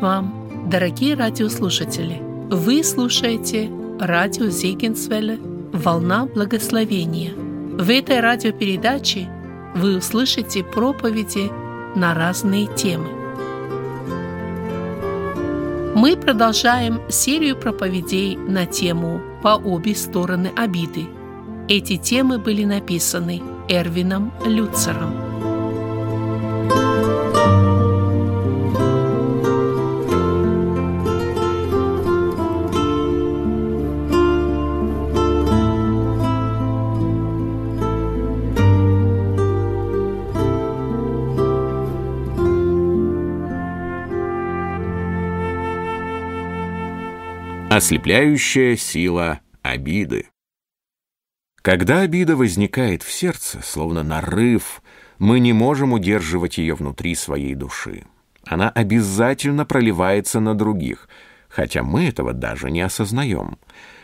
вам, дорогие радиослушатели! Вы слушаете радио Зегенсвелле «Волна благословения». В этой радиопередаче вы услышите проповеди на разные темы. Мы продолжаем серию проповедей на тему «По обе стороны обиды». Эти темы были написаны Эрвином Люцером. Ослепляющая сила обиды. Когда обида возникает в сердце, словно нарыв, мы не можем удерживать ее внутри своей души. Она обязательно проливается на других, хотя мы этого даже не осознаем.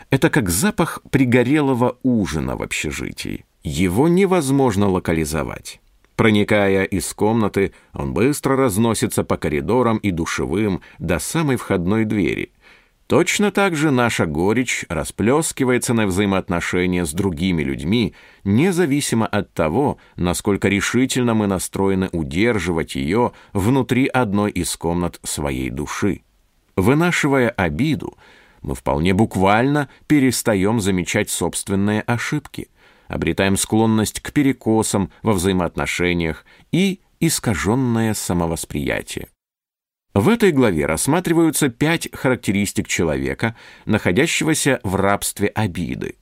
Это как запах пригорелого ужина в общежитии. Его невозможно локализовать. Проникая из комнаты, он быстро разносится по коридорам и душевым до самой входной двери – Точно так же наша горечь расплескивается на взаимоотношения с другими людьми, независимо от того, насколько решительно мы настроены удерживать ее внутри одной из комнат своей души. Вынашивая обиду, мы вполне буквально перестаем замечать собственные ошибки, обретаем склонность к перекосам во взаимоотношениях и искаженное самовосприятие. В этой главе рассматриваются пять характеристик человека, находящегося в рабстве обиды.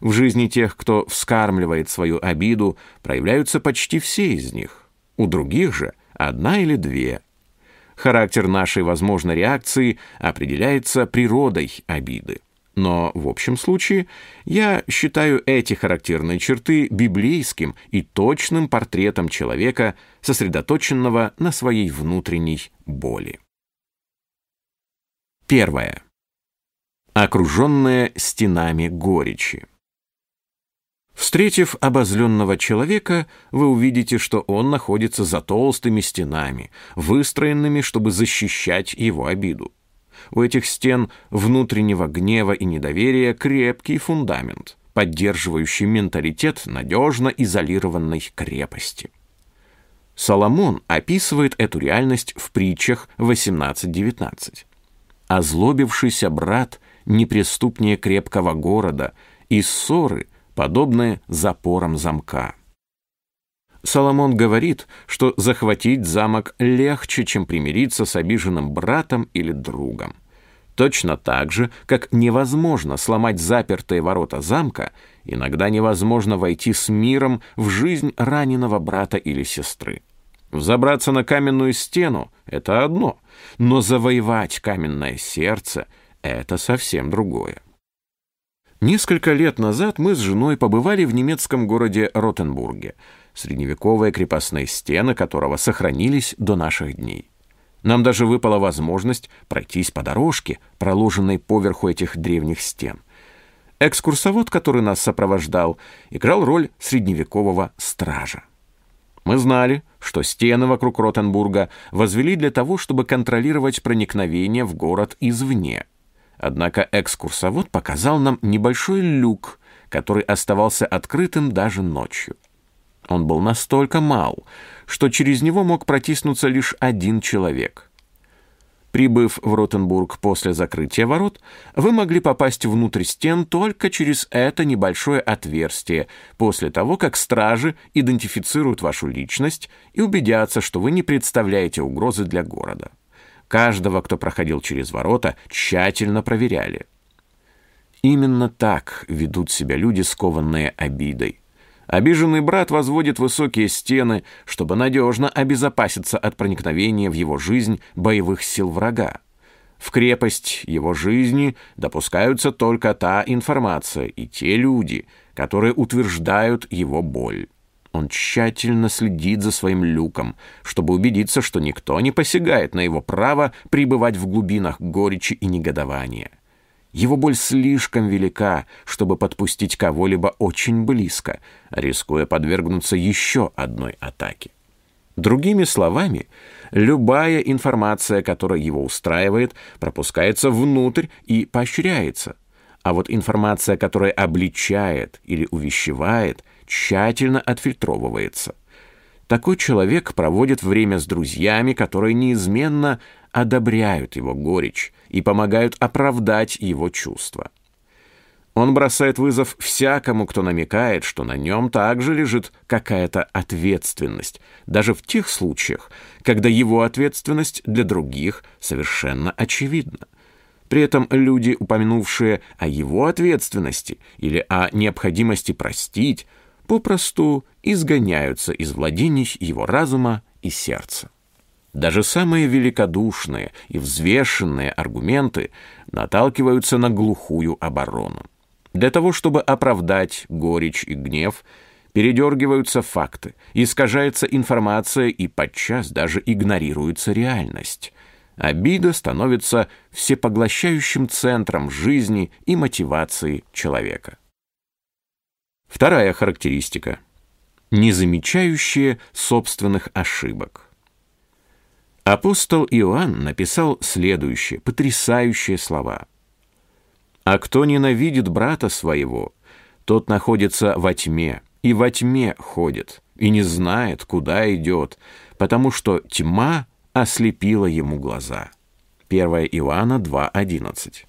В жизни тех, кто вскармливает свою обиду, проявляются почти все из них. У других же одна или две. Характер нашей возможной реакции определяется природой обиды. Но в общем случае я считаю эти характерные черты библейским и точным портретом человека, сосредоточенного на своей внутренней боли. Первое. Окруженная стенами горечи. Встретив обозленного человека, вы увидите, что он находится за толстыми стенами, выстроенными, чтобы защищать его обиду. У этих стен внутреннего гнева и недоверия крепкий фундамент, поддерживающий менталитет надежно изолированной крепости. Соломон описывает эту реальность в притчах 18-19. «Озлобившийся брат неприступнее крепкого города, и ссоры, подобные запорам замка». Соломон говорит, что захватить замок легче, чем примириться с обиженным братом или другом. Точно так же, как невозможно сломать запертые ворота замка, иногда невозможно войти с миром в жизнь раненого брата или сестры. Взобраться на каменную стену — это одно, но завоевать каменное сердце — это совсем другое. Несколько лет назад мы с женой побывали в немецком городе Ротенбурге — средневековые крепостные стены которого сохранились до наших дней. Нам даже выпала возможность пройтись по дорожке, проложенной поверху этих древних стен. Экскурсовод, который нас сопровождал, играл роль средневекового стража. Мы знали, что стены вокруг Ротенбурга возвели для того, чтобы контролировать проникновение в город извне. Однако экскурсовод показал нам небольшой люк, который оставался открытым даже ночью. Он был настолько мал, что через него мог протиснуться лишь один человек. Прибыв в Ротенбург после закрытия ворот, вы могли попасть внутрь стен только через это небольшое отверстие, после того, как стражи идентифицируют вашу личность и убедятся, что вы не представляете угрозы для города. Каждого, кто проходил через ворота, тщательно проверяли. Именно так ведут себя люди, скованные обидой. Обиженный брат возводит высокие стены, чтобы надежно обезопаситься от проникновения в его жизнь боевых сил врага. В крепость его жизни допускаются только та информация и те люди, которые утверждают его боль. Он тщательно следит за своим люком, чтобы убедиться, что никто не посягает на его право пребывать в глубинах горечи и негодования. Его боль слишком велика, чтобы подпустить кого-либо очень близко, рискуя подвергнуться еще одной атаке. Другими словами, любая информация, которая его устраивает, пропускается внутрь и поощряется. А вот информация, которая обличает или увещевает, тщательно отфильтровывается. Такой человек проводит время с друзьями, которые неизменно одобряют его горечь и помогают оправдать его чувства. Он бросает вызов всякому, кто намекает, что на нем также лежит какая-то ответственность, даже в тех случаях, когда его ответственность для других совершенно очевидна. При этом люди, упомянувшие о его ответственности или о необходимости простить, попросту изгоняются из владений его разума и сердца. Даже самые великодушные и взвешенные аргументы наталкиваются на глухую оборону. Для того, чтобы оправдать горечь и гнев, передергиваются факты, искажается информация и подчас даже игнорируется реальность. Обида становится всепоглощающим центром жизни и мотивации человека. Вторая характеристика. Незамечающие собственных ошибок. Апостол Иоанн написал следующие потрясающие слова – а кто ненавидит брата своего, тот находится во тьме, и во тьме ходит, и не знает, куда идет, потому что тьма ослепила ему глаза. 1 Иоанна 2.11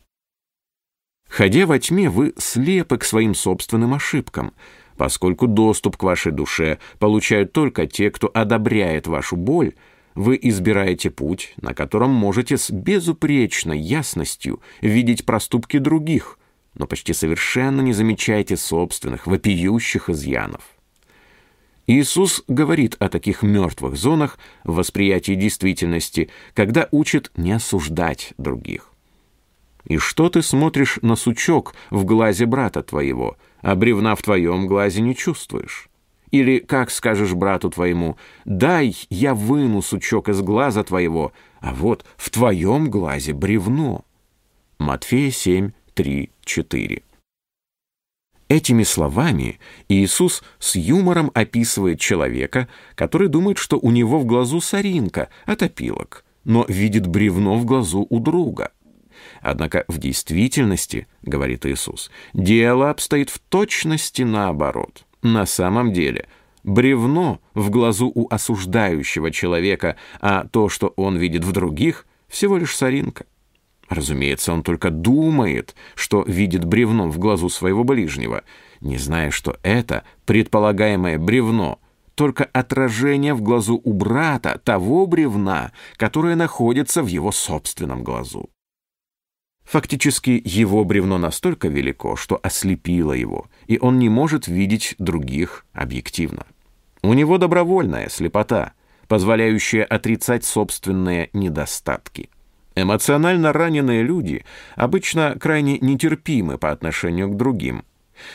Ходя во тьме, вы слепы к своим собственным ошибкам, поскольку доступ к вашей душе получают только те, кто одобряет вашу боль, вы избираете путь, на котором можете с безупречной ясностью видеть проступки других, но почти совершенно не замечаете собственных вопиющих изъянов. Иисус говорит о таких мертвых зонах в восприятии действительности, когда учит не осуждать других. «И что ты смотришь на сучок в глазе брата твоего, а бревна в твоем глазе не чувствуешь?» Или как скажешь брату твоему, дай я выну сучок из глаза твоего, а вот в твоем глазе бревно. Матфея 7, 3, 4. Этими словами Иисус с юмором описывает человека, который думает, что у него в глазу соринка от опилок, но видит бревно в глазу у друга. Однако в действительности, говорит Иисус, дело обстоит в точности наоборот – на самом деле бревно в глазу у осуждающего человека, а то, что он видит в других, всего лишь соринка. Разумеется, он только думает, что видит бревно в глазу своего ближнего, не зная, что это предполагаемое бревно только отражение в глазу у брата того бревна, которое находится в его собственном глазу. Фактически его бревно настолько велико, что ослепило его, и он не может видеть других объективно. У него добровольная слепота, позволяющая отрицать собственные недостатки. Эмоционально раненые люди обычно крайне нетерпимы по отношению к другим.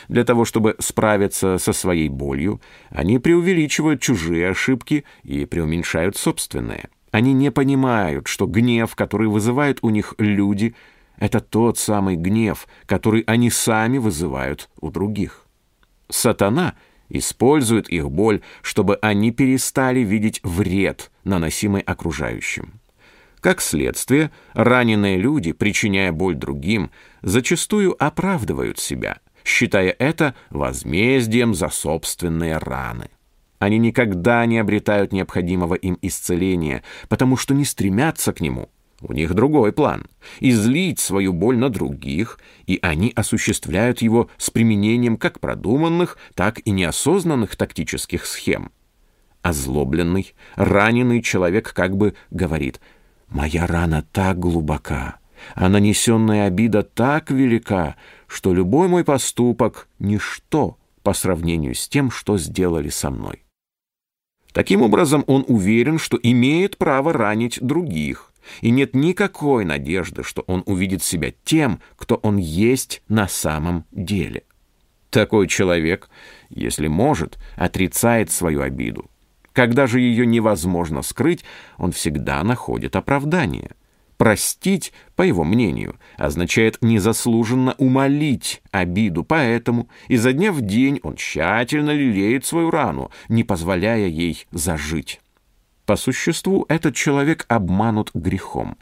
Для того, чтобы справиться со своей болью, они преувеличивают чужие ошибки и преуменьшают собственные. Они не понимают, что гнев, который вызывают у них люди – это тот самый гнев, который они сами вызывают у других. Сатана использует их боль, чтобы они перестали видеть вред, наносимый окружающим. Как следствие, раненые люди, причиняя боль другим, зачастую оправдывают себя, считая это возмездием за собственные раны. Они никогда не обретают необходимого им исцеления, потому что не стремятся к нему – у них другой план – излить свою боль на других, и они осуществляют его с применением как продуманных, так и неосознанных тактических схем. Озлобленный, раненый человек как бы говорит «Моя рана так глубока, а нанесенная обида так велика, что любой мой поступок – ничто по сравнению с тем, что сделали со мной». Таким образом, он уверен, что имеет право ранить других – и нет никакой надежды, что он увидит себя тем, кто он есть на самом деле. Такой человек, если может, отрицает свою обиду. Когда же ее невозможно скрыть, он всегда находит оправдание. Простить, по его мнению, означает незаслуженно умолить обиду, поэтому изо дня в день он тщательно лелеет свою рану, не позволяя ей зажить. По существу этот человек обманут грехом.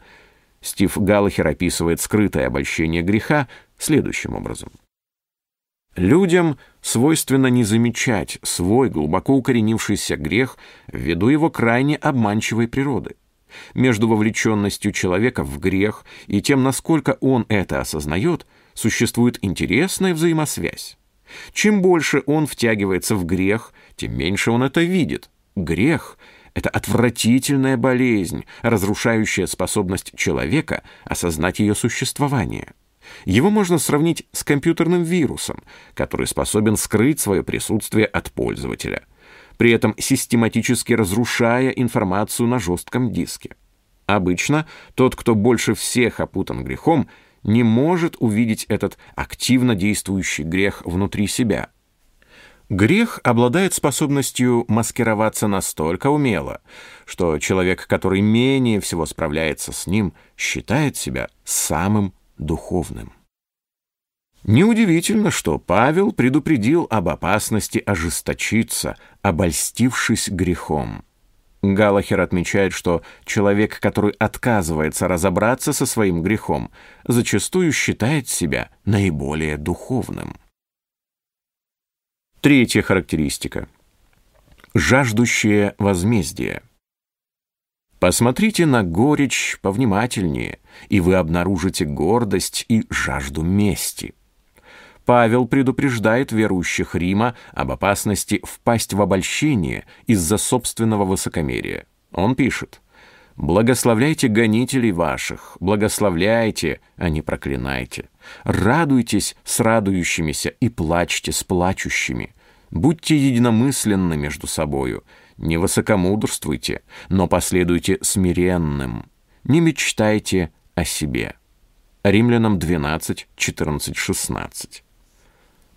Стив Галлахер описывает скрытое обольщение греха следующим образом. Людям свойственно не замечать свой глубоко укоренившийся грех ввиду его крайне обманчивой природы. Между вовлеченностью человека в грех и тем, насколько он это осознает, существует интересная взаимосвязь. Чем больше он втягивается в грех, тем меньше он это видит. Грех — это отвратительная болезнь, разрушающая способность человека осознать ее существование. Его можно сравнить с компьютерным вирусом, который способен скрыть свое присутствие от пользователя, при этом систематически разрушая информацию на жестком диске. Обычно тот, кто больше всех опутан грехом, не может увидеть этот активно действующий грех внутри себя. Грех обладает способностью маскироваться настолько умело, что человек, который менее всего справляется с ним, считает себя самым духовным. Неудивительно, что Павел предупредил об опасности ожесточиться, обольстившись грехом. Галахер отмечает, что человек, который отказывается разобраться со своим грехом, зачастую считает себя наиболее духовным. Третья характеристика. Жаждущее возмездие. Посмотрите на горечь повнимательнее, и вы обнаружите гордость и жажду мести. Павел предупреждает верующих Рима об опасности впасть в обольщение из-за собственного высокомерия. Он пишет, «Благословляйте гонителей ваших, благословляйте, а не проклинайте. Радуйтесь с радующимися и плачьте с плачущими. Будьте единомысленны между собою, не высокомудрствуйте, но последуйте смиренным. Не мечтайте о себе. Римлянам 12, 14, 16.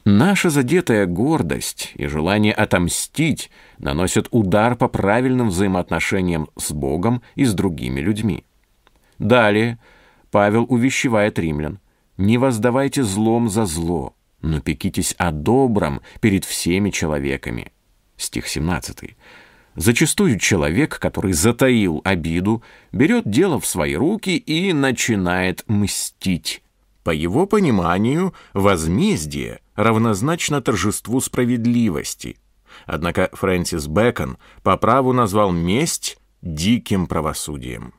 Наша задетая гордость и желание отомстить наносят удар по правильным взаимоотношениям с Богом и с другими людьми. Далее Павел увещевает римлян. «Не воздавайте злом за зло, но пекитесь о добром перед всеми человеками». Стих 17. Зачастую человек, который затаил обиду, берет дело в свои руки и начинает мстить. По его пониманию, возмездие равнозначно торжеству справедливости. Однако Фрэнсис Бэкон по праву назвал месть диким правосудием.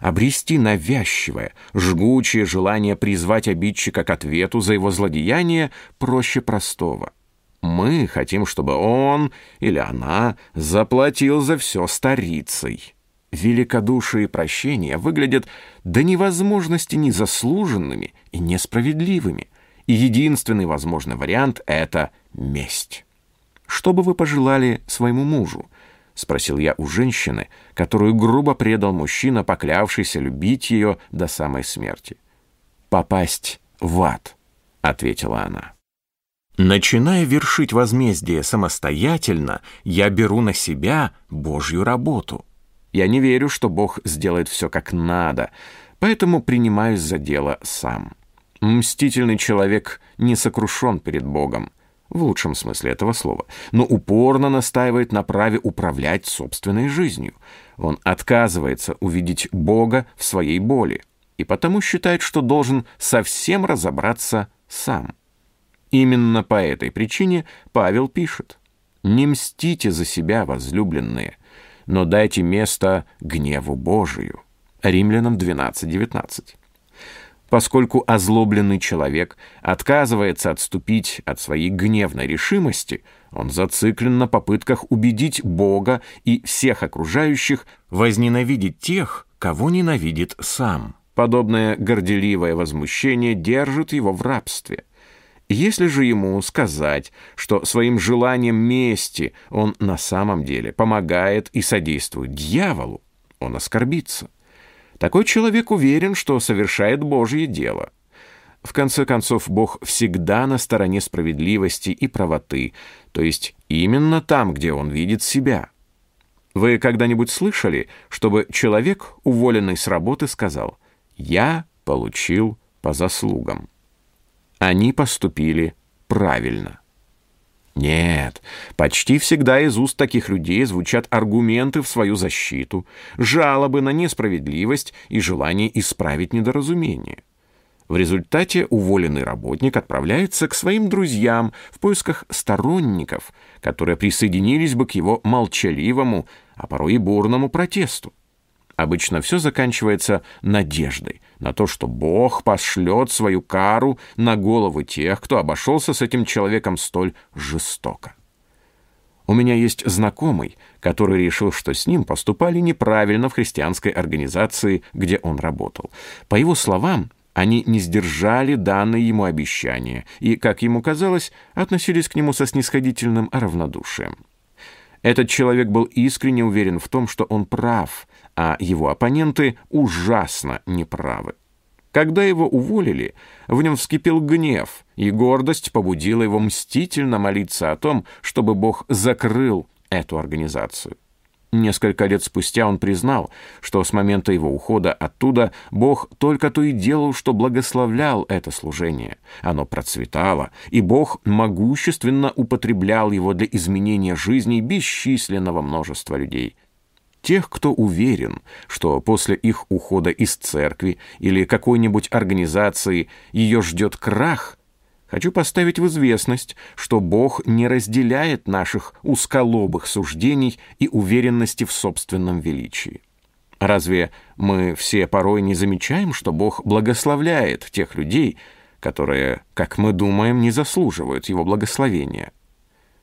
Обрести навязчивое, жгучее желание призвать обидчика к ответу за его злодеяние проще простого – мы хотим, чтобы он или она заплатил за все старицей. Великодушие и прощение выглядят до невозможности незаслуженными и несправедливыми, и единственный возможный вариант — это месть. «Что бы вы пожелали своему мужу?» — спросил я у женщины, которую грубо предал мужчина, поклявшийся любить ее до самой смерти. «Попасть в ад», — ответила она. Начиная вершить возмездие самостоятельно, я беру на себя Божью работу. Я не верю, что Бог сделает все как надо, поэтому принимаюсь за дело сам. Мстительный человек не сокрушен перед Богом, в лучшем смысле этого слова, но упорно настаивает на праве управлять собственной жизнью. Он отказывается увидеть Бога в своей боли и потому считает, что должен совсем разобраться сам. Именно по этой причине Павел пишет «Не мстите за себя, возлюбленные, но дайте место гневу Божию». Римлянам 12.19. Поскольку озлобленный человек отказывается отступить от своей гневной решимости, он зациклен на попытках убедить Бога и всех окружающих возненавидеть тех, кого ненавидит сам. Подобное горделивое возмущение держит его в рабстве – если же ему сказать, что своим желанием мести он на самом деле помогает и содействует дьяволу, он оскорбится. Такой человек уверен, что совершает Божье дело. В конце концов, Бог всегда на стороне справедливости и правоты, то есть именно там, где он видит себя. Вы когда-нибудь слышали, чтобы человек, уволенный с работы, сказал «Я получил по заслугам»? Они поступили правильно. Нет, почти всегда из уст таких людей звучат аргументы в свою защиту, жалобы на несправедливость и желание исправить недоразумение. В результате уволенный работник отправляется к своим друзьям в поисках сторонников, которые присоединились бы к его молчаливому, а порой и бурному протесту. Обычно все заканчивается надеждой на то, что Бог пошлет свою кару на головы тех, кто обошелся с этим человеком столь жестоко. У меня есть знакомый, который решил, что с ним поступали неправильно в христианской организации, где он работал. По его словам, они не сдержали данные ему обещания и, как ему казалось, относились к нему со снисходительным равнодушием. Этот человек был искренне уверен в том, что он прав, а его оппоненты ужасно неправы. Когда его уволили, в нем вскипел гнев, и гордость побудила его мстительно молиться о том, чтобы Бог закрыл эту организацию. Несколько лет спустя он признал, что с момента его ухода оттуда Бог только то и делал, что благословлял это служение. Оно процветало, и Бог могущественно употреблял его для изменения жизни бесчисленного множества людей. Тех, кто уверен, что после их ухода из церкви или какой-нибудь организации ее ждет крах – Хочу поставить в известность, что Бог не разделяет наших узколобых суждений и уверенности в собственном величии. Разве мы все порой не замечаем, что Бог благословляет тех людей, которые, как мы думаем, не заслуживают Его благословения?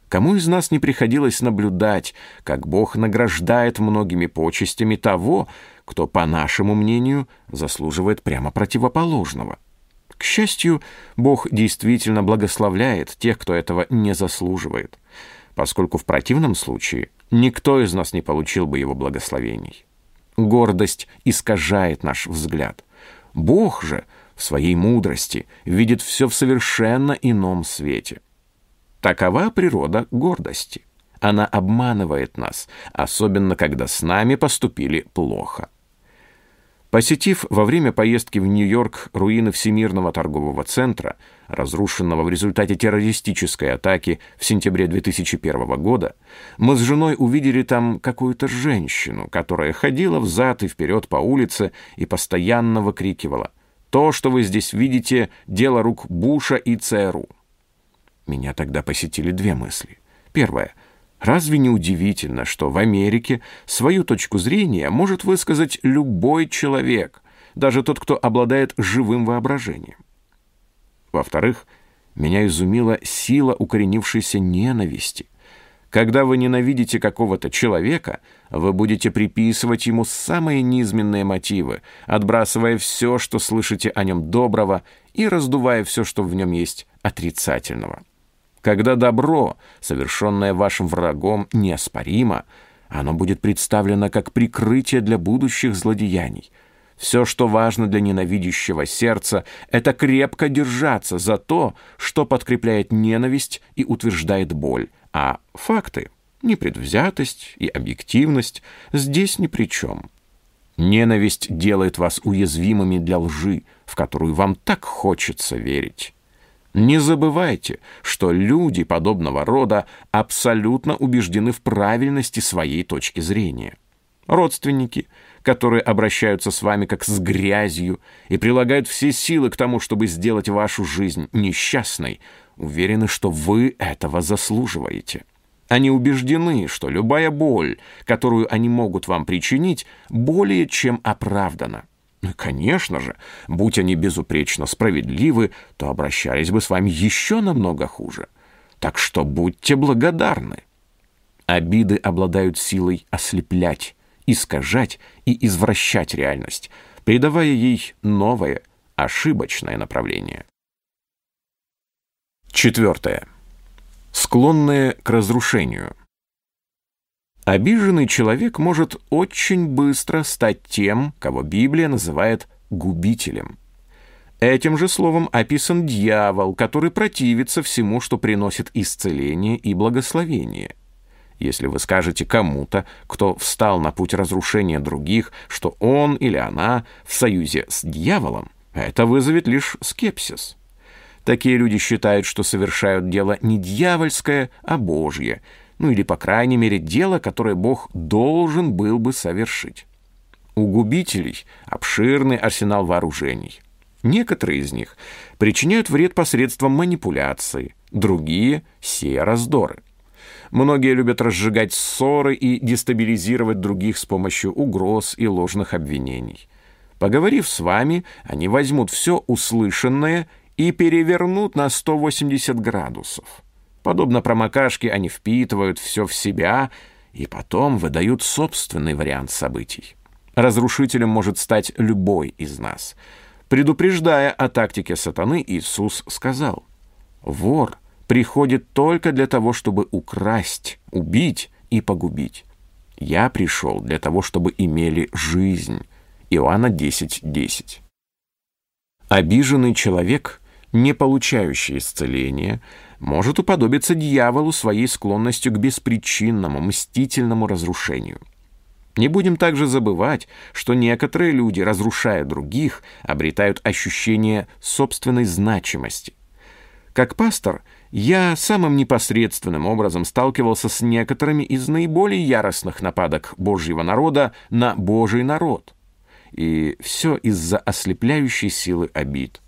Кому из нас не приходилось наблюдать, как Бог награждает многими почестями того, кто, по нашему мнению, заслуживает прямо противоположного? К счастью, Бог действительно благословляет тех, кто этого не заслуживает, поскольку в противном случае никто из нас не получил бы его благословений. Гордость искажает наш взгляд. Бог же в своей мудрости видит все в совершенно ином свете. Такова природа гордости. Она обманывает нас, особенно когда с нами поступили плохо. Посетив во время поездки в Нью-Йорк руины Всемирного торгового центра, разрушенного в результате террористической атаки в сентябре 2001 года, мы с женой увидели там какую-то женщину, которая ходила взад и вперед по улице и постоянно выкрикивала «То, что вы здесь видите, дело рук Буша и ЦРУ». Меня тогда посетили две мысли. Первая — Разве не удивительно, что в Америке свою точку зрения может высказать любой человек, даже тот, кто обладает живым воображением? Во-вторых, меня изумила сила укоренившейся ненависти. Когда вы ненавидите какого-то человека, вы будете приписывать ему самые низменные мотивы, отбрасывая все, что слышите о нем доброго, и раздувая все, что в нем есть отрицательного. Когда добро, совершенное вашим врагом, неоспоримо, оно будет представлено как прикрытие для будущих злодеяний. Все, что важно для ненавидящего сердца, это крепко держаться за то, что подкрепляет ненависть и утверждает боль, а факты, непредвзятость и объективность здесь ни при чем. Ненависть делает вас уязвимыми для лжи, в которую вам так хочется верить. Не забывайте, что люди подобного рода абсолютно убеждены в правильности своей точки зрения. Родственники, которые обращаются с вами как с грязью и прилагают все силы к тому, чтобы сделать вашу жизнь несчастной, уверены, что вы этого заслуживаете. Они убеждены, что любая боль, которую они могут вам причинить, более чем оправдана. Конечно же, будь они безупречно справедливы, то обращались бы с вами еще намного хуже. Так что будьте благодарны. Обиды обладают силой ослеплять, искажать и извращать реальность, придавая ей новое, ошибочное направление. Четвертое. Склонные к разрушению. Обиженный человек может очень быстро стать тем, кого Библия называет губителем. Этим же словом описан дьявол, который противится всему, что приносит исцеление и благословение. Если вы скажете кому-то, кто встал на путь разрушения других, что он или она в союзе с дьяволом, это вызовет лишь скепсис. Такие люди считают, что совершают дело не дьявольское, а божье, ну или, по крайней мере, дело, которое Бог должен был бы совершить. У губителей обширный арсенал вооружений. Некоторые из них причиняют вред посредством манипуляции, другие — сея раздоры. Многие любят разжигать ссоры и дестабилизировать других с помощью угроз и ложных обвинений. Поговорив с вами, они возьмут все услышанное и перевернут на 180 градусов. Подобно промокашке, они впитывают все в себя и потом выдают собственный вариант событий. Разрушителем может стать любой из нас. Предупреждая о тактике сатаны, Иисус сказал, «Вор приходит только для того, чтобы украсть, убить и погубить. Я пришел для того, чтобы имели жизнь». Иоанна 10.10. 10. Обиженный человек, не получающий исцеления, может уподобиться дьяволу своей склонностью к беспричинному, мстительному разрушению. Не будем также забывать, что некоторые люди, разрушая других, обретают ощущение собственной значимости. Как пастор, я самым непосредственным образом сталкивался с некоторыми из наиболее яростных нападок Божьего народа на Божий народ. И все из-за ослепляющей силы обид.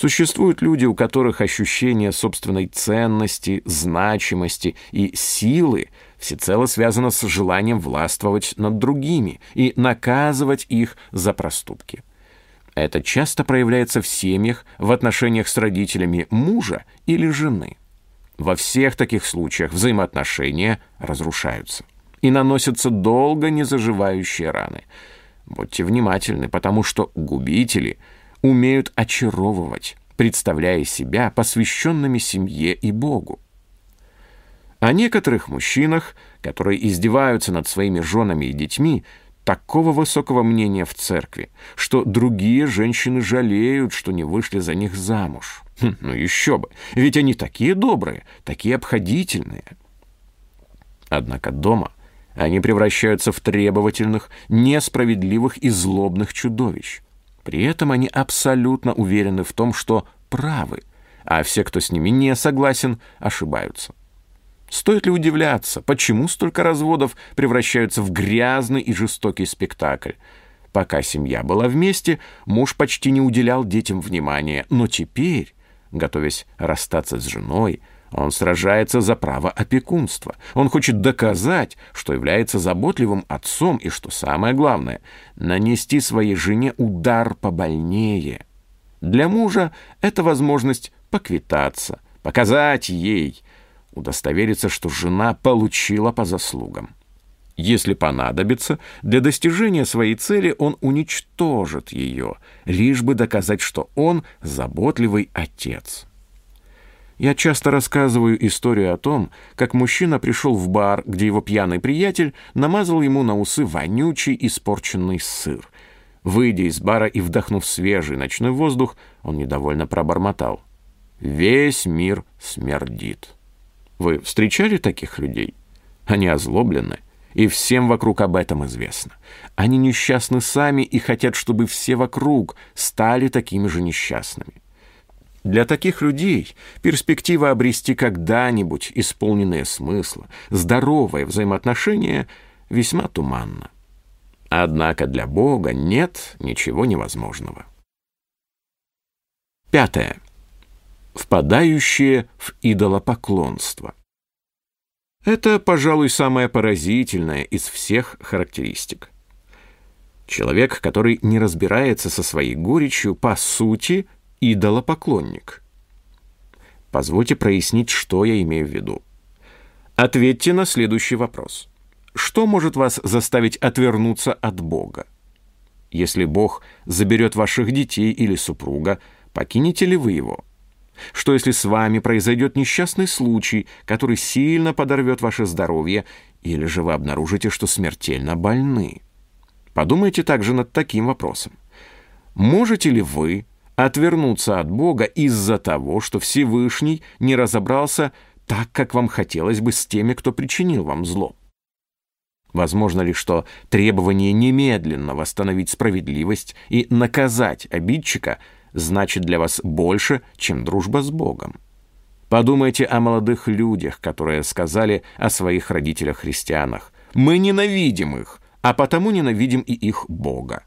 Существуют люди, у которых ощущение собственной ценности, значимости и силы всецело связано с желанием властвовать над другими и наказывать их за проступки. Это часто проявляется в семьях, в отношениях с родителями мужа или жены. Во всех таких случаях взаимоотношения разрушаются и наносятся долго незаживающие раны. Будьте внимательны, потому что губители – умеют очаровывать, представляя себя посвященными семье и Богу. О некоторых мужчинах, которые издеваются над своими женами и детьми, такого высокого мнения в церкви, что другие женщины жалеют, что не вышли за них замуж. Хм, ну еще бы, ведь они такие добрые, такие обходительные. Однако дома они превращаются в требовательных, несправедливых и злобных чудовищ. При этом они абсолютно уверены в том, что правы, а все, кто с ними не согласен, ошибаются. Стоит ли удивляться, почему столько разводов превращаются в грязный и жестокий спектакль? Пока семья была вместе, муж почти не уделял детям внимания, но теперь, готовясь расстаться с женой, он сражается за право опекунства. Он хочет доказать, что является заботливым отцом и, что самое главное, нанести своей жене удар побольнее. Для мужа это возможность поквитаться, показать ей, удостовериться, что жена получила по заслугам. Если понадобится, для достижения своей цели он уничтожит ее, лишь бы доказать, что он заботливый отец. Я часто рассказываю историю о том, как мужчина пришел в бар, где его пьяный приятель намазал ему на усы вонючий испорченный сыр. Выйдя из бара и вдохнув свежий ночной воздух, он недовольно пробормотал. «Весь мир смердит». Вы встречали таких людей? Они озлоблены, и всем вокруг об этом известно. Они несчастны сами и хотят, чтобы все вокруг стали такими же несчастными. Для таких людей перспектива обрести когда-нибудь исполненное смысла, здоровое взаимоотношение весьма туманна. Однако для Бога нет ничего невозможного. Пятое. Впадающие в идолопоклонство. Это, пожалуй, самое поразительное из всех характеристик. Человек, который не разбирается со своей горечью, по сути – идолопоклонник. Позвольте прояснить, что я имею в виду. Ответьте на следующий вопрос. Что может вас заставить отвернуться от Бога? Если Бог заберет ваших детей или супруга, покинете ли вы его? Что если с вами произойдет несчастный случай, который сильно подорвет ваше здоровье, или же вы обнаружите, что смертельно больны? Подумайте также над таким вопросом. Можете ли вы отвернуться от Бога из-за того, что Всевышний не разобрался так, как вам хотелось бы с теми, кто причинил вам зло. Возможно ли, что требование немедленно восстановить справедливость и наказать обидчика значит для вас больше, чем дружба с Богом. Подумайте о молодых людях, которые сказали о своих родителях-христианах. «Мы ненавидим их, а потому ненавидим и их Бога».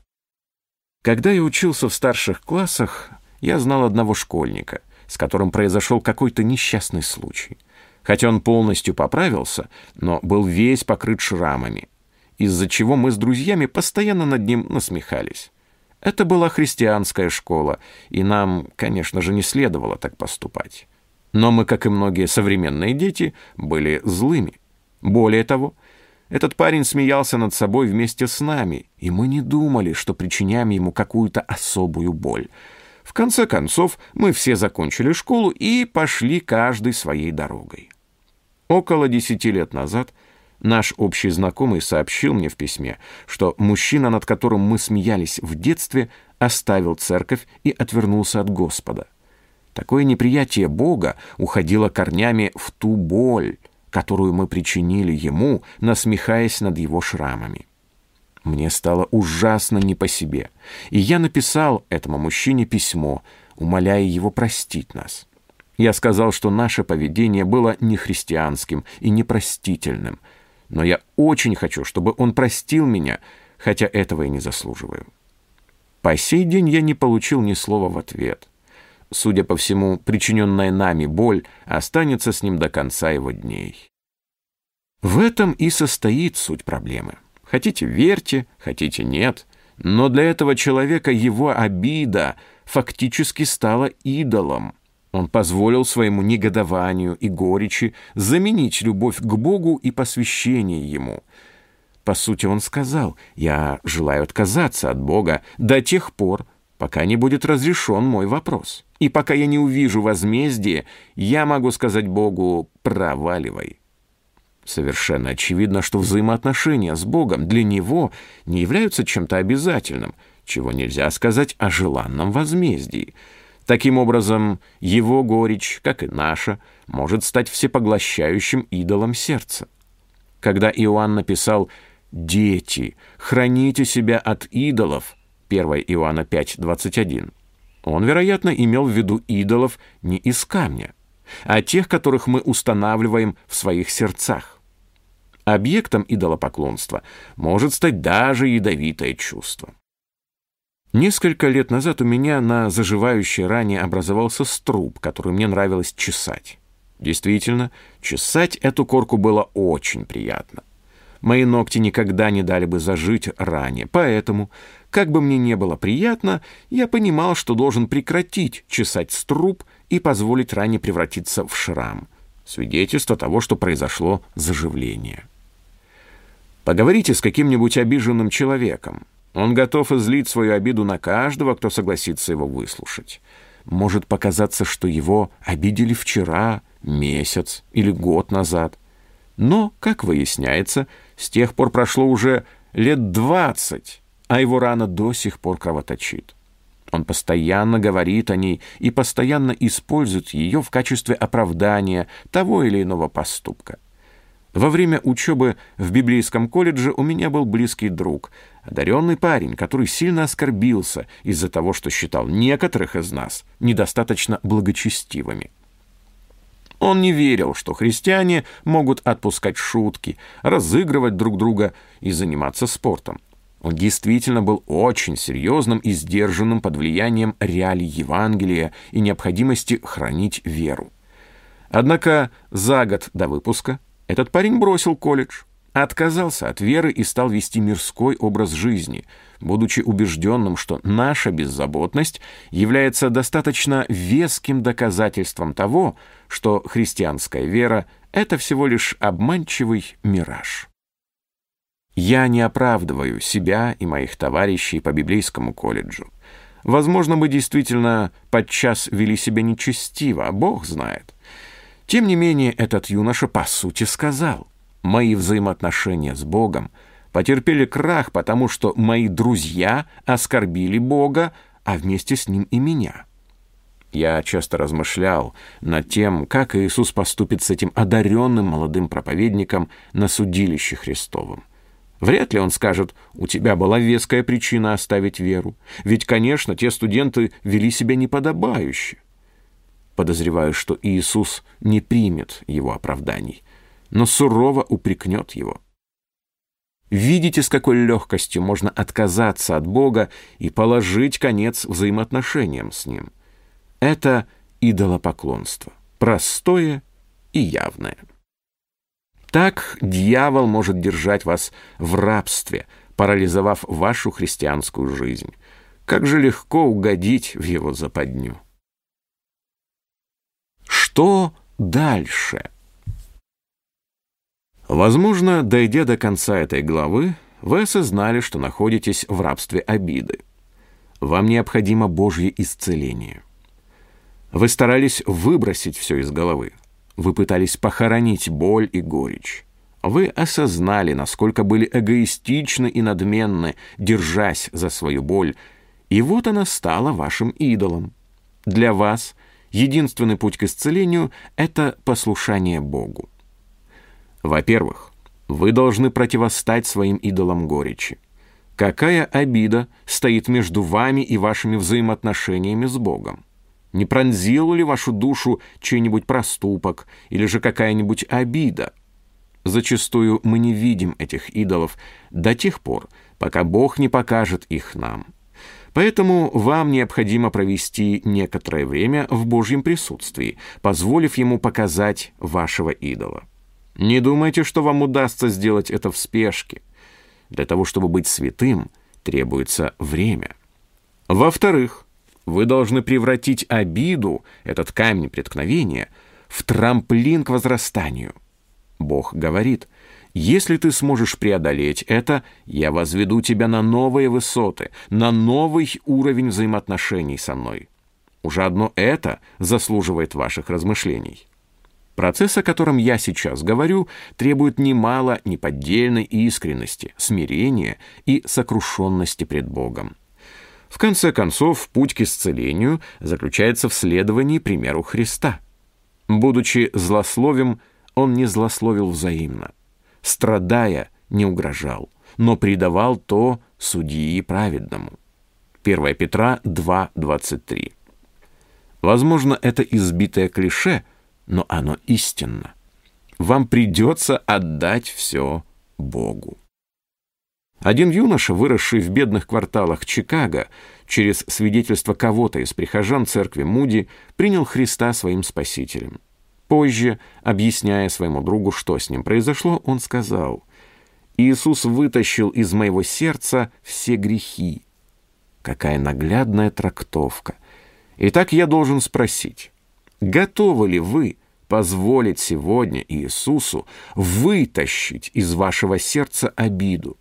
Когда я учился в старших классах, я знал одного школьника, с которым произошел какой-то несчастный случай. Хотя он полностью поправился, но был весь покрыт шрамами, из-за чего мы с друзьями постоянно над ним насмехались. Это была христианская школа, и нам, конечно же, не следовало так поступать. Но мы, как и многие современные дети, были злыми. Более того, этот парень смеялся над собой вместе с нами, и мы не думали, что причиняем ему какую-то особую боль. В конце концов, мы все закончили школу и пошли каждый своей дорогой. Около десяти лет назад Наш общий знакомый сообщил мне в письме, что мужчина, над которым мы смеялись в детстве, оставил церковь и отвернулся от Господа. Такое неприятие Бога уходило корнями в ту боль, которую мы причинили ему, насмехаясь над его шрамами. Мне стало ужасно не по себе, и я написал этому мужчине письмо, умоляя его простить нас. Я сказал, что наше поведение было нехристианским и непростительным — но я очень хочу, чтобы он простил меня, хотя этого и не заслуживаю. По сей день я не получил ни слова в ответ. Судя по всему, причиненная нами боль останется с ним до конца его дней. В этом и состоит суть проблемы. Хотите верьте, хотите нет, но для этого человека его обида фактически стала идолом. Он позволил своему негодованию и горечи заменить любовь к Богу и посвящение Ему. По сути, он сказал, «Я желаю отказаться от Бога до тех пор, пока не будет разрешен мой вопрос. И пока я не увижу возмездие, я могу сказать Богу «проваливай». Совершенно очевидно, что взаимоотношения с Богом для него не являются чем-то обязательным, чего нельзя сказать о желанном возмездии – Таким образом, его горечь, как и наша, может стать всепоглощающим идолом сердца. Когда Иоанн написал «Дети, храните себя от идолов» 1 Иоанна 5:21, он, вероятно, имел в виду идолов не из камня, а тех, которых мы устанавливаем в своих сердцах. Объектом идолопоклонства может стать даже ядовитое чувство. Несколько лет назад у меня на заживающей ране образовался струб, который мне нравилось чесать. Действительно, чесать эту корку было очень приятно. Мои ногти никогда не дали бы зажить ране, поэтому, как бы мне не было приятно, я понимал, что должен прекратить чесать струб и позволить ране превратиться в шрам. Свидетельство того, что произошло заживление. Поговорите с каким-нибудь обиженным человеком. Он готов излить свою обиду на каждого, кто согласится его выслушать. Может показаться, что его обидели вчера, месяц или год назад. Но, как выясняется, с тех пор прошло уже лет двадцать, а его рана до сих пор кровоточит. Он постоянно говорит о ней и постоянно использует ее в качестве оправдания того или иного поступка. Во время учебы в библейском колледже у меня был близкий друг, одаренный парень, который сильно оскорбился из-за того, что считал некоторых из нас недостаточно благочестивыми. Он не верил, что христиане могут отпускать шутки, разыгрывать друг друга и заниматься спортом. Он действительно был очень серьезным и сдержанным под влиянием реалий Евангелия и необходимости хранить веру. Однако за год до выпуска этот парень бросил колледж, отказался от веры и стал вести мирской образ жизни, будучи убежденным, что наша беззаботность является достаточно веским доказательством того, что христианская вера — это всего лишь обманчивый мираж. Я не оправдываю себя и моих товарищей по библейскому колледжу. Возможно, мы действительно подчас вели себя нечестиво, Бог знает. Тем не менее, этот юноша по сути сказал, «Мои взаимоотношения с Богом потерпели крах, потому что мои друзья оскорбили Бога, а вместе с ним и меня». Я часто размышлял над тем, как Иисус поступит с этим одаренным молодым проповедником на судилище Христовом. Вряд ли он скажет, у тебя была веская причина оставить веру. Ведь, конечно, те студенты вели себя неподобающе. Подозреваю, что Иисус не примет его оправданий, но сурово упрекнет его. Видите, с какой легкостью можно отказаться от Бога и положить конец взаимоотношениям с Ним. Это идолопоклонство, простое и явное. Так дьявол может держать вас в рабстве, парализовав вашу христианскую жизнь. Как же легко угодить в его западню. Что дальше? Возможно, дойдя до конца этой главы, вы осознали, что находитесь в рабстве обиды. Вам необходимо Божье исцеление. Вы старались выбросить все из головы. Вы пытались похоронить боль и горечь. Вы осознали, насколько были эгоистичны и надменны, держась за свою боль, и вот она стала вашим идолом. Для вас Единственный путь к исцелению – это послушание Богу. Во-первых, вы должны противостать своим идолам горечи. Какая обида стоит между вами и вашими взаимоотношениями с Богом? Не пронзил ли вашу душу чей-нибудь проступок или же какая-нибудь обида? Зачастую мы не видим этих идолов до тех пор, пока Бог не покажет их нам. Поэтому вам необходимо провести некоторое время в Божьем присутствии, позволив Ему показать вашего идола. Не думайте, что вам удастся сделать это в спешке. Для того, чтобы быть святым, требуется время. Во-вторых, вы должны превратить обиду, этот камень преткновения, в трамплин к возрастанию. Бог говорит, если ты сможешь преодолеть это, я возведу тебя на новые высоты, на новый уровень взаимоотношений со мной. Уже одно это заслуживает ваших размышлений. Процесс, о котором я сейчас говорю, требует немало неподдельной искренности, смирения и сокрушенности пред Богом. В конце концов, путь к исцелению заключается в следовании примеру Христа. Будучи злословим, он не злословил взаимно страдая, не угрожал, но предавал то судьи праведному. 1 Петра 2.23. Возможно, это избитое клише, но оно истинно. Вам придется отдать все Богу. Один юноша, выросший в бедных кварталах Чикаго, через свидетельство кого-то из прихожан церкви Муди, принял Христа своим спасителем. Позже, объясняя своему другу, что с ним произошло, он сказал, «Иисус вытащил из моего сердца все грехи». Какая наглядная трактовка. Итак, я должен спросить, готовы ли вы позволить сегодня Иисусу вытащить из вашего сердца обиду?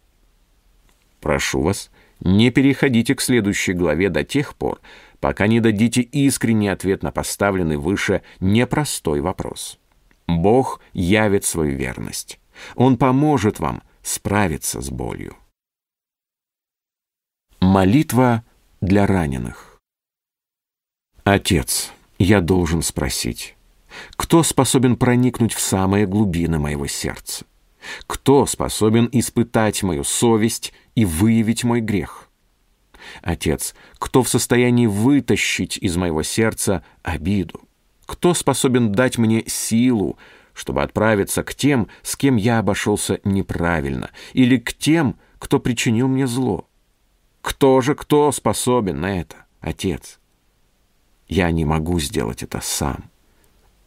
Прошу вас, не переходите к следующей главе до тех пор, пока не дадите искренний ответ на поставленный выше непростой вопрос. Бог явит свою верность. Он поможет вам справиться с болью. Молитва для раненых. Отец, я должен спросить, кто способен проникнуть в самые глубины моего сердца? Кто способен испытать мою совесть и выявить мой грех? Отец, кто в состоянии вытащить из моего сердца обиду? Кто способен дать мне силу, чтобы отправиться к тем, с кем я обошелся неправильно, или к тем, кто причинил мне зло? Кто же, кто способен на это, Отец? Я не могу сделать это сам.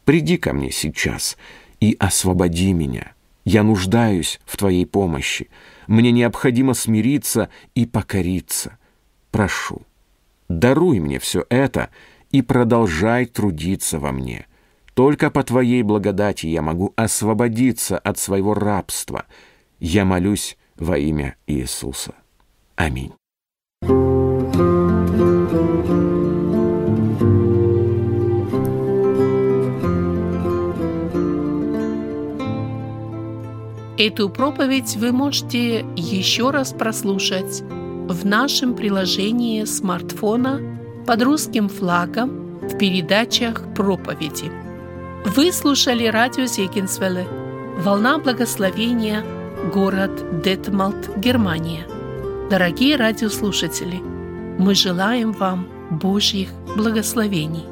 Приди ко мне сейчас и освободи меня. Я нуждаюсь в Твоей помощи. Мне необходимо смириться и покориться прошу, даруй мне все это и продолжай трудиться во мне. Только по Твоей благодати я могу освободиться от своего рабства. Я молюсь во имя Иисуса. Аминь. Эту проповедь вы можете еще раз прослушать в нашем приложении смартфона под русским флагом в передачах проповеди. Вы слушали радио Зегенсвелле «Волна благословения», город Детмалт, Германия. Дорогие радиослушатели, мы желаем вам Божьих благословений.